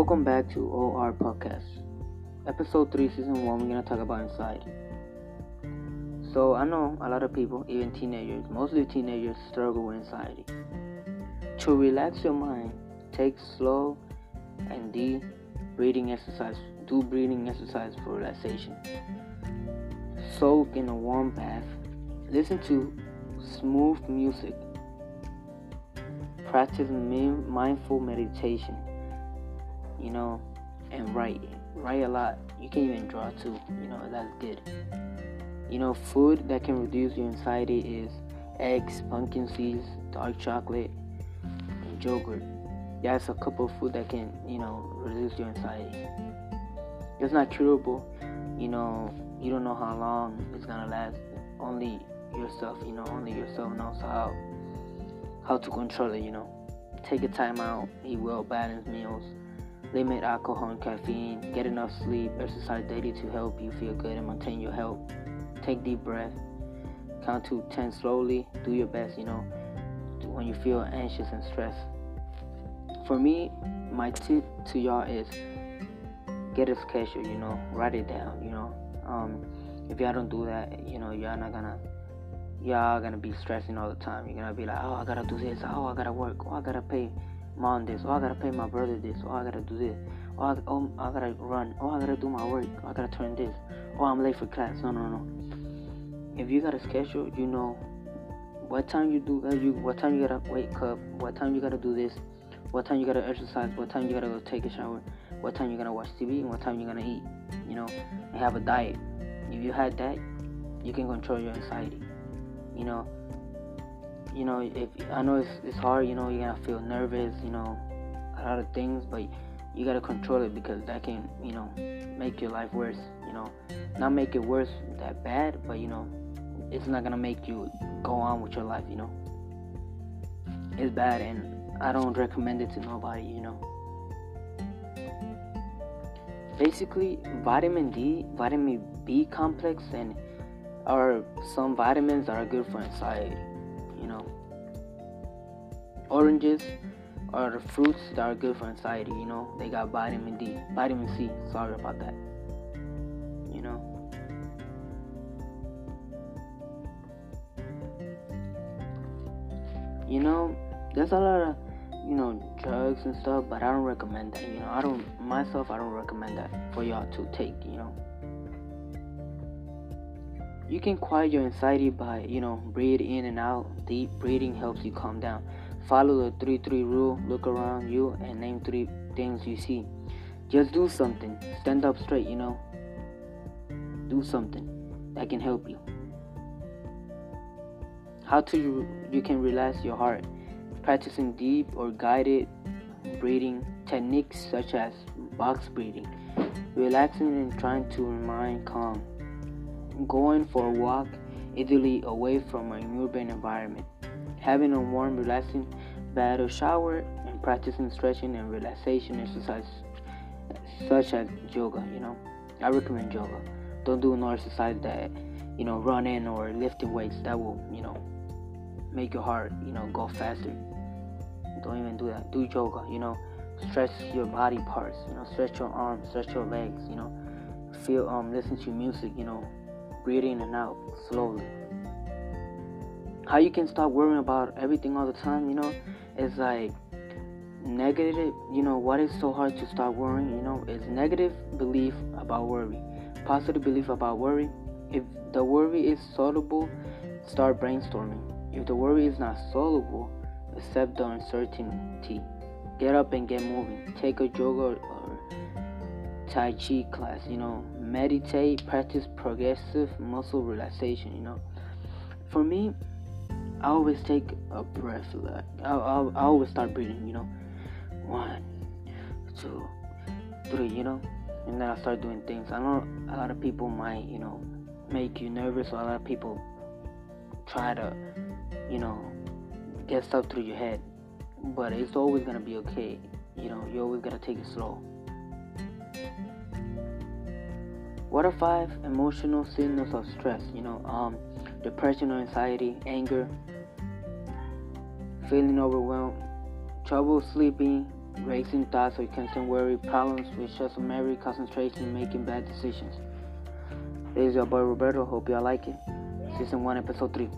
Welcome back to OR Podcast. Episode 3, Season 1, we're going to talk about anxiety. So, I know a lot of people, even teenagers, mostly teenagers, struggle with anxiety. To relax your mind, take slow and deep breathing exercise. Do breathing exercise for relaxation. Soak in a warm bath. Listen to smooth music. Practice mindful meditation. You know, and write. Write a lot. You can even draw too. You know, that's good. You know, food that can reduce your anxiety is eggs, pumpkin seeds, dark chocolate, and yogurt. That's a couple of food that can, you know, reduce your anxiety. It's not curable. You know, you don't know how long it's gonna last. Only yourself, you know, only yourself knows how how to control it, you know. Take a time out, eat well balanced meals, limit alcohol and caffeine, get enough sleep, exercise daily to help you feel good and maintain your health. Take deep breath, count to 10 slowly, do your best, you know, when you feel anxious and stressed. For me, my tip to y'all is get a schedule, you know, write it down, you know. Um, if y'all don't do that, you know, y'all not gonna y'all gonna be stressing all the time. You're gonna be like, oh, I gotta do this. Oh, I gotta work. Oh, I gotta pay mom this. Oh, I gotta pay my brother this. Oh, I gotta do this. Oh, I, oh, I gotta run. Oh, I gotta do my work. Oh, I gotta turn this. Oh, I'm late for class. No, no, no. If you got a schedule, you know what time you do. Uh, you what time you gotta wake up. What time you gotta do this. What time you gotta exercise. What time you gotta go take a shower. What time you gonna watch TV and what time you gonna eat. You know, and have a diet. If you had that, you can control your anxiety you know you know if i know it's, it's hard you know you're gonna feel nervous you know a lot of things but you gotta control it because that can you know make your life worse you know not make it worse that bad but you know it's not gonna make you go on with your life you know it's bad and i don't recommend it to nobody you know basically vitamin d vitamin b complex and or some vitamins that are good for anxiety. Oranges are the fruits that are good for anxiety. You know, they got vitamin D, vitamin C. Sorry about that. You know. You know, there's a lot of you know drugs and stuff, but I don't recommend that. You know, I don't myself. I don't recommend that for y'all to take. You know you can quiet your anxiety by, you know, breathe in and out. Deep breathing helps you calm down. Follow the 3 3 rule, look around you, and name three things you see. Just do something. Stand up straight, you know. Do something that can help you. How to you, you can relax your heart. Practicing deep or guided breathing techniques such as box breathing. Relaxing and trying to remain calm going for a walk, ideally away from an urban environment, having a warm, relaxing bath or shower, and practicing stretching and relaxation exercises such as yoga. You know, I recommend yoga. Don't do no exercise that you know running or lifting weights that will you know make your heart you know go faster. Don't even do that. Do yoga. You know, stretch your body parts. You know, stretch your arms, stretch your legs. You know, feel um listen to music. You know, breathe in and out slowly. How you can stop worrying about everything all the time, you know, is like negative, you know, what is so hard to stop worrying, you know, is negative belief about worry. Positive belief about worry. If the worry is solvable, start brainstorming. If the worry is not solvable, accept the uncertainty. Get up and get moving. Take a yoga or Tai Chi class, you know, meditate, practice progressive muscle relaxation, you know. For me, I always take a breath, like, I, I, I always start breathing, you know. One, two, three, you know, and then I start doing things. I know a lot of people might, you know, make you nervous, or a lot of people try to, you know, get stuff through your head, but it's always gonna be okay. You know, you always gotta take it slow. What are five emotional signals of stress? You know, um, depression or anxiety, anger, feeling overwhelmed, trouble sleeping, racing thoughts or constant worry, problems with just memory, concentration, making bad decisions. This is your boy Roberto. Hope y'all like it. Season 1, Episode 3.